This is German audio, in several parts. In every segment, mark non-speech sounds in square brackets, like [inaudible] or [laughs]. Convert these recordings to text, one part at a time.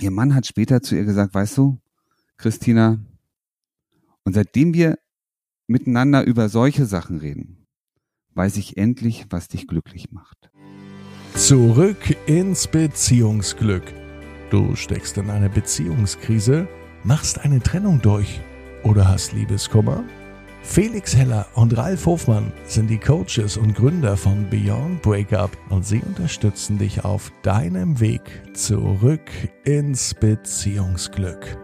ihr Mann hat später zu ihr gesagt, weißt du, Christina, und seitdem wir miteinander über solche Sachen reden, weiß ich endlich, was dich glücklich macht. Zurück ins Beziehungsglück. Du steckst in eine Beziehungskrise, machst eine Trennung durch oder hast Liebeskummer? Felix Heller und Ralf Hofmann sind die Coaches und Gründer von Beyond Breakup und sie unterstützen dich auf deinem Weg zurück ins Beziehungsglück.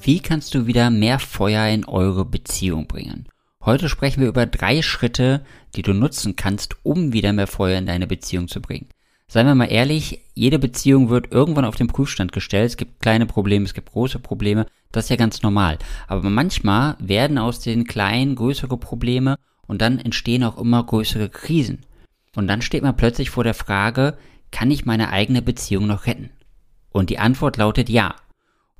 Wie kannst du wieder mehr Feuer in eure Beziehung bringen? Heute sprechen wir über drei Schritte, die du nutzen kannst, um wieder mehr Feuer in deine Beziehung zu bringen. Seien wir mal ehrlich, jede Beziehung wird irgendwann auf den Prüfstand gestellt. Es gibt kleine Probleme, es gibt große Probleme. Das ist ja ganz normal. Aber manchmal werden aus den kleinen größere Probleme und dann entstehen auch immer größere Krisen. Und dann steht man plötzlich vor der Frage, kann ich meine eigene Beziehung noch retten? Und die Antwort lautet ja.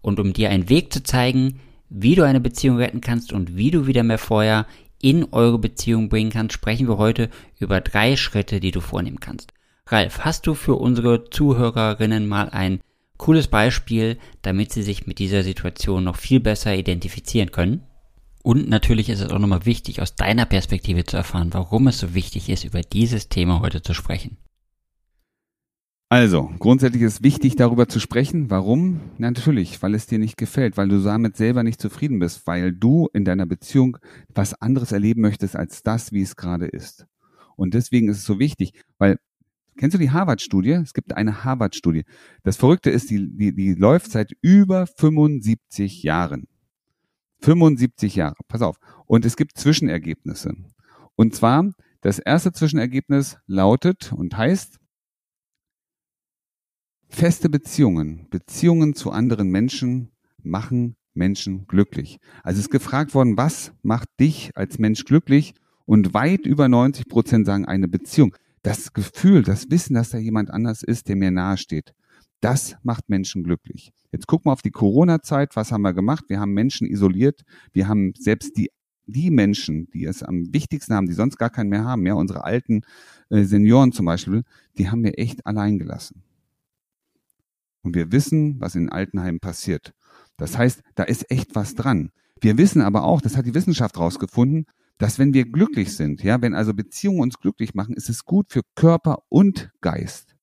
Und um dir einen Weg zu zeigen, wie du eine Beziehung retten kannst und wie du wieder mehr Feuer in eure Beziehung bringen kannst, sprechen wir heute über drei Schritte, die du vornehmen kannst. Ralf, hast du für unsere Zuhörerinnen mal ein cooles Beispiel, damit sie sich mit dieser Situation noch viel besser identifizieren können? Und natürlich ist es auch nochmal wichtig, aus deiner Perspektive zu erfahren, warum es so wichtig ist, über dieses Thema heute zu sprechen. Also, grundsätzlich ist wichtig, darüber zu sprechen. Warum? Na, natürlich, weil es dir nicht gefällt, weil du damit selber nicht zufrieden bist, weil du in deiner Beziehung was anderes erleben möchtest als das, wie es gerade ist. Und deswegen ist es so wichtig, weil, kennst du die Harvard-Studie? Es gibt eine Harvard-Studie. Das Verrückte ist, die, die, die läuft seit über 75 Jahren. 75 Jahre, pass auf. Und es gibt Zwischenergebnisse. Und zwar, das erste Zwischenergebnis lautet und heißt, Feste Beziehungen, Beziehungen zu anderen Menschen machen Menschen glücklich. Also ist gefragt worden, was macht dich als Mensch glücklich? Und weit über 90 Prozent sagen eine Beziehung. Das Gefühl, das Wissen, dass da jemand anders ist, der mir nahe steht, das macht Menschen glücklich. Jetzt gucken wir auf die Corona-Zeit. Was haben wir gemacht? Wir haben Menschen isoliert. Wir haben selbst die, die Menschen, die es am wichtigsten haben, die sonst gar keinen mehr haben, ja, unsere alten äh, Senioren zum Beispiel, die haben wir echt allein gelassen. Und wir wissen, was in Altenheimen passiert. Das heißt, da ist echt was dran. Wir wissen aber auch, das hat die Wissenschaft rausgefunden, dass wenn wir glücklich sind, ja, wenn also Beziehungen uns glücklich machen, ist es gut für Körper und Geist.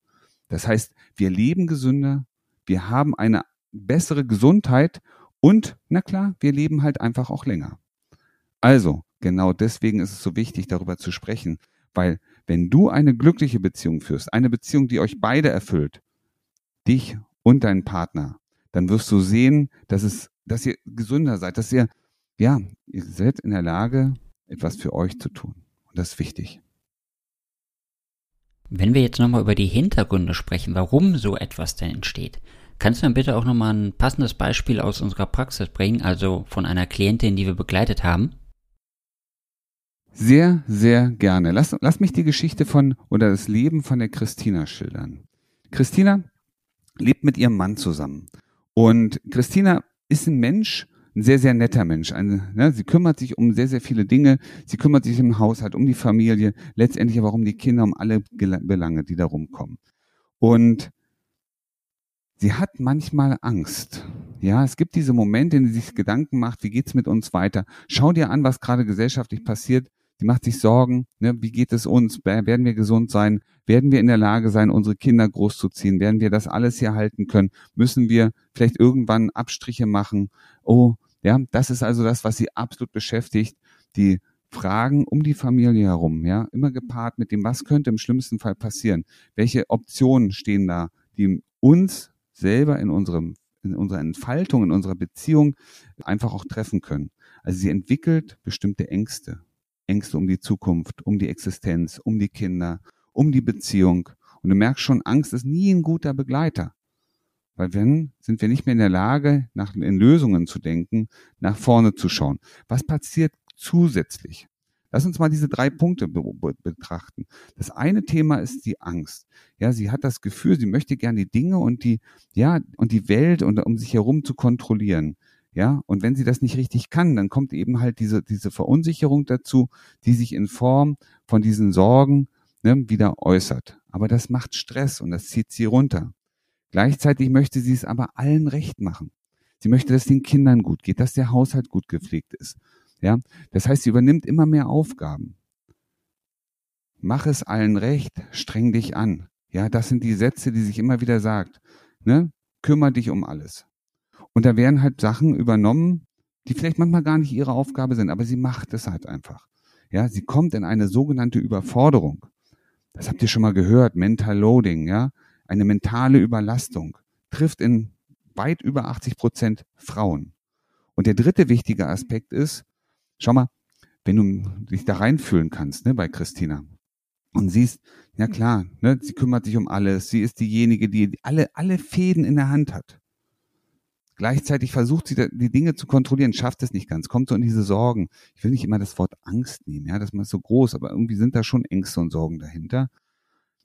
Das heißt, wir leben gesünder, wir haben eine bessere Gesundheit und, na klar, wir leben halt einfach auch länger. Also, genau deswegen ist es so wichtig, darüber zu sprechen, weil wenn du eine glückliche Beziehung führst, eine Beziehung, die euch beide erfüllt, dich und deinen Partner, dann wirst du sehen, dass es, dass ihr gesünder seid, dass ihr, ja, ihr seid in der Lage, etwas für euch zu tun. Und das ist wichtig. Wenn wir jetzt nochmal über die Hintergründe sprechen, warum so etwas denn entsteht, kannst du dann bitte auch nochmal ein passendes Beispiel aus unserer Praxis bringen, also von einer Klientin, die wir begleitet haben? Sehr, sehr gerne. Lass, lass mich die Geschichte von oder das Leben von der Christina schildern. Christina lebt mit ihrem Mann zusammen. Und Christina ist ein Mensch, ein sehr, sehr netter Mensch. Eine, ne, sie kümmert sich um sehr, sehr viele Dinge. Sie kümmert sich im Haushalt, um die Familie, letztendlich aber um die Kinder, um alle Belange, die da rumkommen. Und sie hat manchmal Angst. Ja, es gibt diese Momente, in denen sie sich Gedanken macht, wie geht's mit uns weiter? Schau dir an, was gerade gesellschaftlich passiert die macht sich Sorgen, ne, wie geht es uns, werden wir gesund sein, werden wir in der Lage sein, unsere Kinder großzuziehen, werden wir das alles hier halten können, müssen wir vielleicht irgendwann Abstriche machen, oh, ja, das ist also das, was sie absolut beschäftigt, die Fragen um die Familie herum, ja, immer gepaart mit dem, was könnte im schlimmsten Fall passieren, welche Optionen stehen da, die uns selber in unserem in unserer Entfaltung, in unserer Beziehung einfach auch treffen können. Also sie entwickelt bestimmte Ängste. Ängste um die Zukunft, um die Existenz, um die Kinder, um die Beziehung. Und du merkst schon, Angst ist nie ein guter Begleiter. Weil wenn, sind wir nicht mehr in der Lage, nach, in Lösungen zu denken, nach vorne zu schauen. Was passiert zusätzlich? Lass uns mal diese drei Punkte be betrachten. Das eine Thema ist die Angst. Ja, sie hat das Gefühl, sie möchte gerne die Dinge und die, ja, und die Welt und um sich herum zu kontrollieren. Ja, und wenn sie das nicht richtig kann, dann kommt eben halt diese, diese Verunsicherung dazu, die sich in Form von diesen Sorgen ne, wieder äußert. Aber das macht Stress und das zieht sie runter. Gleichzeitig möchte sie es aber allen recht machen. Sie möchte, dass den Kindern gut geht, dass der Haushalt gut gepflegt ist. Ja, das heißt, sie übernimmt immer mehr Aufgaben. Mach es allen recht, streng dich an. Ja, das sind die Sätze, die sich immer wieder sagt. Ne? Kümmer dich um alles. Und da werden halt Sachen übernommen, die vielleicht manchmal gar nicht ihre Aufgabe sind, aber sie macht es halt einfach. Ja, sie kommt in eine sogenannte Überforderung. Das habt ihr schon mal gehört, Mental Loading, ja, eine mentale Überlastung trifft in weit über 80 Prozent Frauen. Und der dritte wichtige Aspekt ist, schau mal, wenn du dich da reinfühlen kannst, ne, bei Christina, und siehst, ja klar, ne, sie kümmert sich um alles, sie ist diejenige, die alle, alle Fäden in der Hand hat. Gleichzeitig versucht sie die Dinge zu kontrollieren, schafft es nicht ganz, kommt so in diese Sorgen. Ich will nicht immer das Wort Angst nehmen, ja, das ist so groß, aber irgendwie sind da schon Ängste und Sorgen dahinter.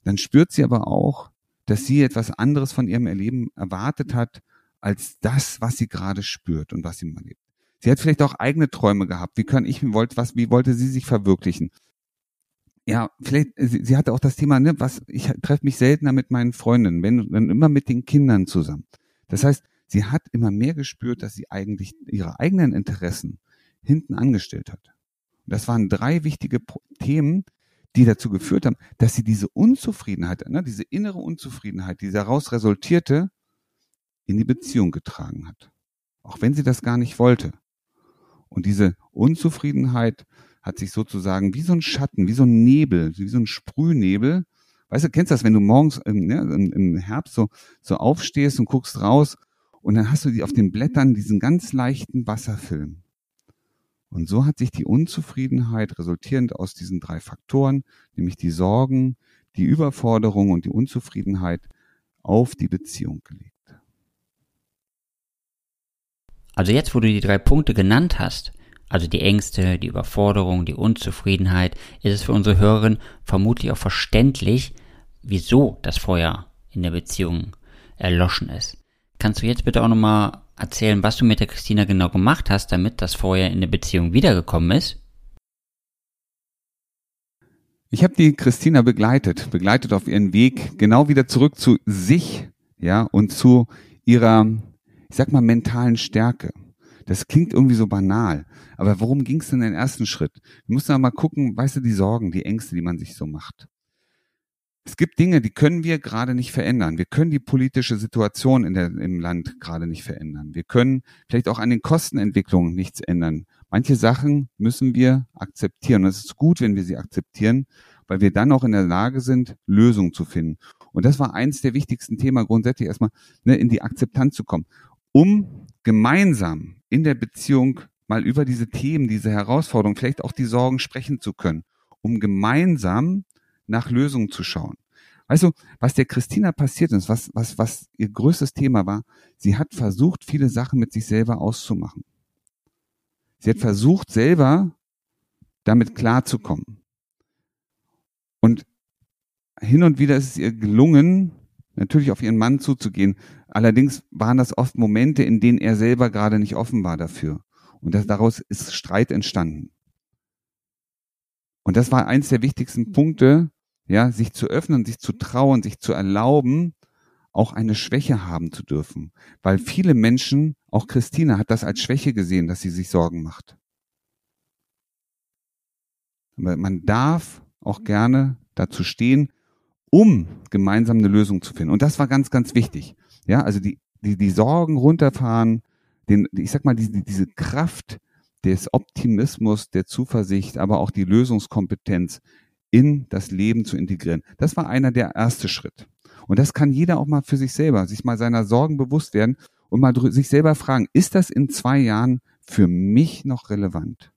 Dann spürt sie aber auch, dass sie etwas anderes von ihrem Erleben erwartet hat, als das, was sie gerade spürt und was sie mal lebt. Sie hat vielleicht auch eigene Träume gehabt. Wie kann ich, wollte, was, wie wollte sie sich verwirklichen? Ja, vielleicht, sie, sie hatte auch das Thema, ne, was, ich treffe mich seltener mit meinen Freundinnen, wenn, dann immer mit den Kindern zusammen. Das heißt, sie hat immer mehr gespürt, dass sie eigentlich ihre eigenen Interessen hinten angestellt hat. Und das waren drei wichtige Themen, die dazu geführt haben, dass sie diese Unzufriedenheit, ne, diese innere Unzufriedenheit, die daraus resultierte, in die Beziehung getragen hat. Auch wenn sie das gar nicht wollte. Und diese Unzufriedenheit hat sich sozusagen wie so ein Schatten, wie so ein Nebel, wie so ein Sprühnebel. Weißt du, kennst du das, wenn du morgens im, ne, im Herbst so, so aufstehst und guckst raus und dann hast du die auf den Blättern diesen ganz leichten Wasserfilm. Und so hat sich die Unzufriedenheit resultierend aus diesen drei Faktoren, nämlich die Sorgen, die Überforderung und die Unzufriedenheit, auf die Beziehung gelegt. Also jetzt, wo du die drei Punkte genannt hast, also die Ängste, die Überforderung, die Unzufriedenheit, ist es für unsere Hörerin vermutlich auch verständlich, wieso das Feuer in der Beziehung erloschen ist. Kannst du jetzt bitte auch nochmal erzählen, was du mit der Christina genau gemacht hast, damit das vorher in der Beziehung wiedergekommen ist? Ich habe die Christina begleitet, begleitet auf ihren Weg genau wieder zurück zu sich, ja, und zu ihrer, ich sag mal, mentalen Stärke. Das klingt irgendwie so banal, aber worum ging es denn den ersten Schritt? Wir mussten mal gucken, weißt du, die Sorgen, die Ängste, die man sich so macht. Es gibt Dinge, die können wir gerade nicht verändern. Wir können die politische Situation in der, im Land gerade nicht verändern. Wir können vielleicht auch an den Kostenentwicklungen nichts ändern. Manche Sachen müssen wir akzeptieren. Und es ist gut, wenn wir sie akzeptieren, weil wir dann auch in der Lage sind, Lösungen zu finden. Und das war eins der wichtigsten Themen grundsätzlich erstmal, ne, in die Akzeptanz zu kommen, um gemeinsam in der Beziehung mal über diese Themen, diese Herausforderungen, vielleicht auch die Sorgen sprechen zu können, um gemeinsam nach Lösungen zu schauen. Weißt du, was der Christina passiert ist, was, was, was ihr größtes Thema war, sie hat versucht, viele Sachen mit sich selber auszumachen. Sie hat versucht, selber damit klarzukommen. Und hin und wieder ist es ihr gelungen, natürlich auf ihren Mann zuzugehen. Allerdings waren das oft Momente, in denen er selber gerade nicht offen war dafür. Und das, daraus ist Streit entstanden. Und das war eins der wichtigsten Punkte, ja, sich zu öffnen, sich zu trauen, sich zu erlauben, auch eine Schwäche haben zu dürfen. Weil viele Menschen, auch Christine hat das als Schwäche gesehen, dass sie sich Sorgen macht. Aber man darf auch gerne dazu stehen, um gemeinsam eine Lösung zu finden. Und das war ganz, ganz wichtig. Ja, also die, die, die Sorgen runterfahren, den, ich sag mal, diese, diese Kraft des Optimismus, der Zuversicht, aber auch die Lösungskompetenz in das Leben zu integrieren. Das war einer der erste Schritt. Und das kann jeder auch mal für sich selber, sich mal seiner Sorgen bewusst werden und mal sich selber fragen, ist das in zwei Jahren für mich noch relevant?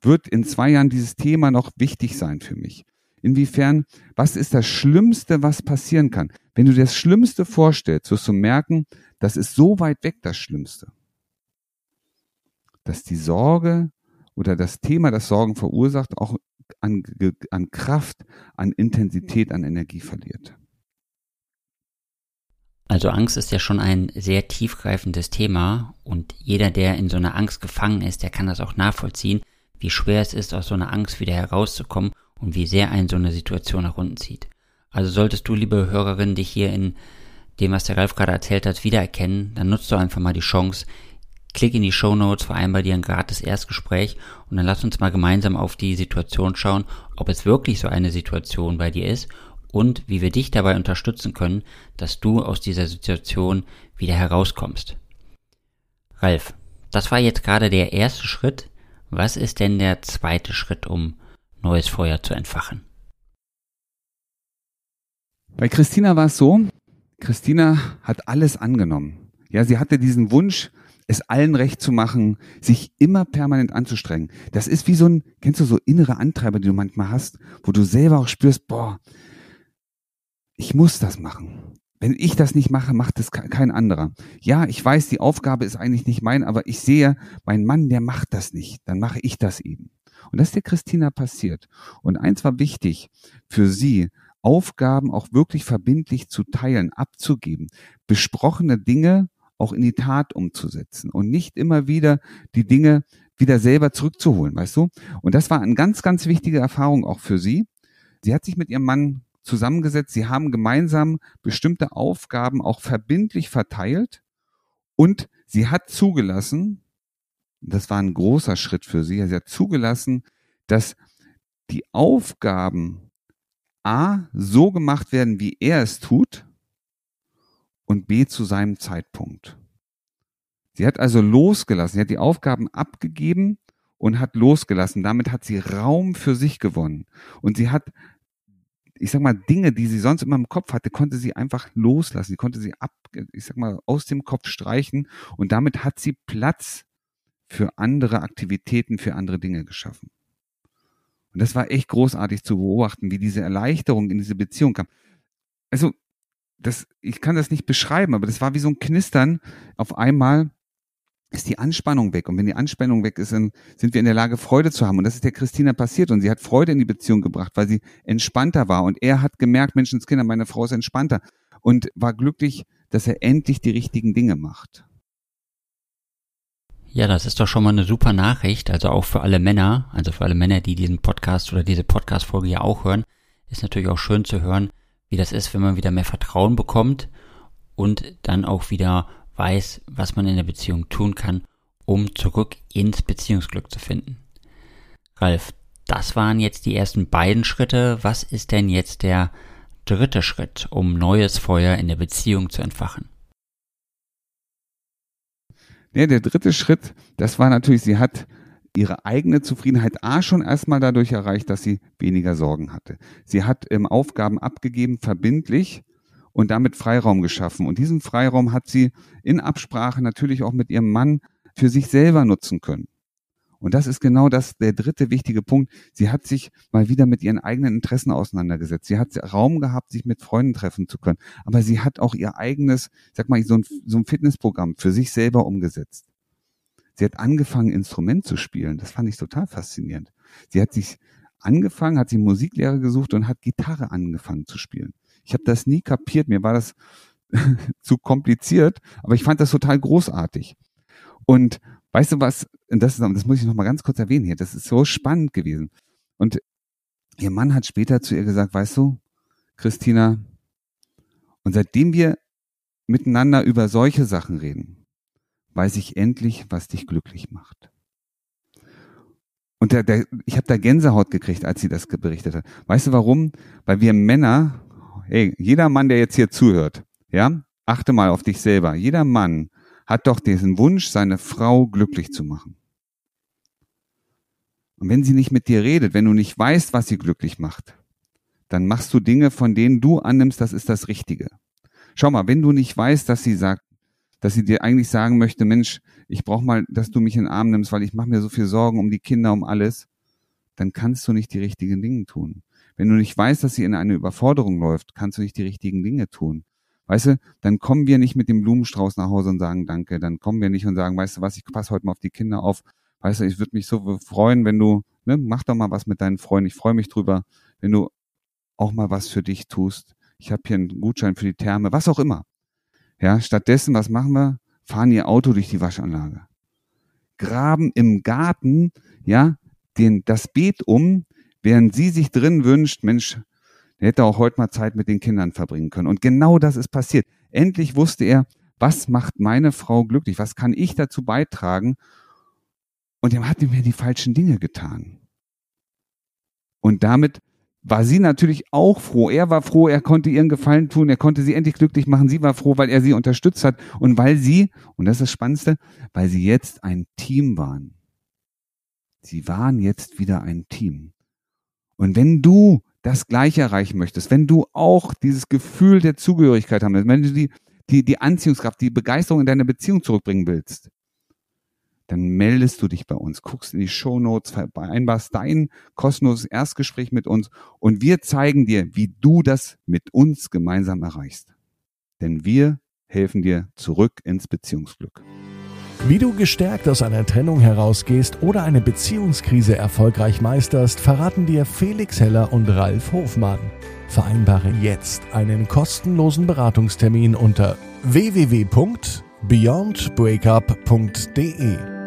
Wird in zwei Jahren dieses Thema noch wichtig sein für mich? Inwiefern, was ist das Schlimmste, was passieren kann? Wenn du dir das Schlimmste vorstellst, wirst du merken, das ist so weit weg das Schlimmste, dass die Sorge oder das Thema, das Sorgen verursacht, auch an, an Kraft, an Intensität, an Energie verliert. Also Angst ist ja schon ein sehr tiefgreifendes Thema und jeder, der in so einer Angst gefangen ist, der kann das auch nachvollziehen, wie schwer es ist, aus so einer Angst wieder herauszukommen und wie sehr einen so eine Situation nach unten zieht. Also solltest du, liebe Hörerin, dich hier in dem, was der Ralf gerade erzählt hat, wiedererkennen, dann nutzt du einfach mal die Chance, klick in die Show Notes, vereinbar dir ein gratis Erstgespräch und dann lass uns mal gemeinsam auf die Situation schauen, ob es wirklich so eine Situation bei dir ist und wie wir dich dabei unterstützen können, dass du aus dieser Situation wieder herauskommst. Ralf, das war jetzt gerade der erste Schritt. Was ist denn der zweite Schritt, um neues Feuer zu entfachen? Bei Christina war es so, Christina hat alles angenommen. Ja, sie hatte diesen Wunsch, es allen recht zu machen, sich immer permanent anzustrengen. Das ist wie so ein, kennst du so innere Antreiber, die du manchmal hast, wo du selber auch spürst, boah, ich muss das machen. Wenn ich das nicht mache, macht es kein anderer. Ja, ich weiß, die Aufgabe ist eigentlich nicht mein, aber ich sehe, mein Mann, der macht das nicht. Dann mache ich das eben. Und das ist der Christina passiert. Und eins war wichtig für sie, Aufgaben auch wirklich verbindlich zu teilen, abzugeben, besprochene Dinge auch in die Tat umzusetzen und nicht immer wieder die Dinge wieder selber zurückzuholen, weißt du? Und das war eine ganz, ganz wichtige Erfahrung auch für sie. Sie hat sich mit ihrem Mann zusammengesetzt, sie haben gemeinsam bestimmte Aufgaben auch verbindlich verteilt und sie hat zugelassen, das war ein großer Schritt für sie, sie hat zugelassen, dass die Aufgaben A so gemacht werden, wie er es tut und B zu seinem Zeitpunkt. Sie hat also losgelassen, sie hat die Aufgaben abgegeben und hat losgelassen. Damit hat sie Raum für sich gewonnen. Und sie hat, ich sag mal, Dinge, die sie sonst immer im Kopf hatte, konnte sie einfach loslassen. Sie konnte sie ab, ich sag mal, aus dem Kopf streichen. Und damit hat sie Platz für andere Aktivitäten, für andere Dinge geschaffen. Und das war echt großartig zu beobachten, wie diese Erleichterung in diese Beziehung kam. Also, das, ich kann das nicht beschreiben, aber das war wie so ein Knistern. Auf einmal ist die Anspannung weg. Und wenn die Anspannung weg ist, dann sind wir in der Lage, Freude zu haben. Und das ist der Christina passiert. Und sie hat Freude in die Beziehung gebracht, weil sie entspannter war. Und er hat gemerkt, Menschenskinder, meine Frau ist entspannter. Und war glücklich, dass er endlich die richtigen Dinge macht. Ja, das ist doch schon mal eine super Nachricht. Also auch für alle Männer, also für alle Männer, die diesen Podcast oder diese Podcast-Folge ja auch hören, ist natürlich auch schön zu hören, wie das ist, wenn man wieder mehr Vertrauen bekommt und dann auch wieder weiß, was man in der Beziehung tun kann, um zurück ins Beziehungsglück zu finden. Ralf, das waren jetzt die ersten beiden Schritte. Was ist denn jetzt der dritte Schritt, um neues Feuer in der Beziehung zu entfachen? Ja, der dritte Schritt, das war natürlich, sie hat ihre eigene Zufriedenheit A schon erstmal dadurch erreicht, dass sie weniger Sorgen hatte. Sie hat ähm, Aufgaben abgegeben, verbindlich und damit Freiraum geschaffen. Und diesen Freiraum hat sie in Absprache natürlich auch mit ihrem Mann für sich selber nutzen können. Und das ist genau das, der dritte wichtige Punkt. Sie hat sich mal wieder mit ihren eigenen Interessen auseinandergesetzt. Sie hat Raum gehabt, sich mit Freunden treffen zu können. Aber sie hat auch ihr eigenes, sag mal, so ein, so ein Fitnessprogramm für sich selber umgesetzt. Sie hat angefangen, Instrument zu spielen. Das fand ich total faszinierend. Sie hat sich angefangen, hat sie Musiklehrer gesucht und hat Gitarre angefangen zu spielen. Ich habe das nie kapiert. Mir war das [laughs] zu kompliziert, aber ich fand das total großartig. Und Weißt du was? Das, das muss ich noch mal ganz kurz erwähnen hier. Das ist so spannend gewesen. Und ihr Mann hat später zu ihr gesagt, weißt du, Christina, und seitdem wir miteinander über solche Sachen reden, weiß ich endlich, was dich glücklich macht. Und der, der, ich habe da Gänsehaut gekriegt, als sie das berichtet hat. Weißt du warum? Weil wir Männer, hey, jeder Mann, der jetzt hier zuhört, ja, achte mal auf dich selber. Jeder Mann hat doch diesen Wunsch, seine Frau glücklich zu machen. Und wenn sie nicht mit dir redet, wenn du nicht weißt, was sie glücklich macht, dann machst du Dinge, von denen du annimmst, das ist das Richtige. Schau mal, wenn du nicht weißt, dass sie sagt, dass sie dir eigentlich sagen möchte, Mensch, ich brauche mal, dass du mich in den Arm nimmst, weil ich mache mir so viel Sorgen um die Kinder, um alles, dann kannst du nicht die richtigen Dinge tun. Wenn du nicht weißt, dass sie in eine Überforderung läuft, kannst du nicht die richtigen Dinge tun. Weißt du, dann kommen wir nicht mit dem Blumenstrauß nach Hause und sagen Danke. Dann kommen wir nicht und sagen, weißt du was, ich passe heute mal auf die Kinder auf. Weißt du, ich würde mich so freuen, wenn du, ne, mach doch mal was mit deinen Freunden. Ich freue mich drüber, wenn du auch mal was für dich tust. Ich habe hier einen Gutschein für die Therme, was auch immer. Ja, stattdessen, was machen wir? Fahren ihr Auto durch die Waschanlage. Graben im Garten, ja, den, das Beet um, während sie sich drin wünscht, Mensch, Der hätte auch heute mal Zeit mit den Kindern verbringen können. Und genau das ist passiert. Endlich wusste er, was macht meine Frau glücklich? Was kann ich dazu beitragen? Und er hat mir die falschen Dinge getan. Und damit war sie natürlich auch froh. Er war froh, er konnte ihren Gefallen tun, er konnte sie endlich glücklich machen. Sie war froh, weil er sie unterstützt hat und weil sie, und das ist das Spannendste, weil sie jetzt ein Team waren. Sie waren jetzt wieder ein Team. Und wenn du das Gleiche erreichen möchtest, wenn du auch dieses Gefühl der Zugehörigkeit haben willst, wenn du die, die, die Anziehungskraft, die Begeisterung in deine Beziehung zurückbringen willst, dann meldest du dich bei uns, guckst in die Show Notes, vereinbarst dein kostenloses Erstgespräch mit uns und wir zeigen dir, wie du das mit uns gemeinsam erreichst. Denn wir helfen dir zurück ins Beziehungsglück. Wie du gestärkt aus einer Trennung herausgehst oder eine Beziehungskrise erfolgreich meisterst, verraten dir Felix Heller und Ralf Hofmann. Vereinbare jetzt einen kostenlosen Beratungstermin unter www.beyondbreakup.de.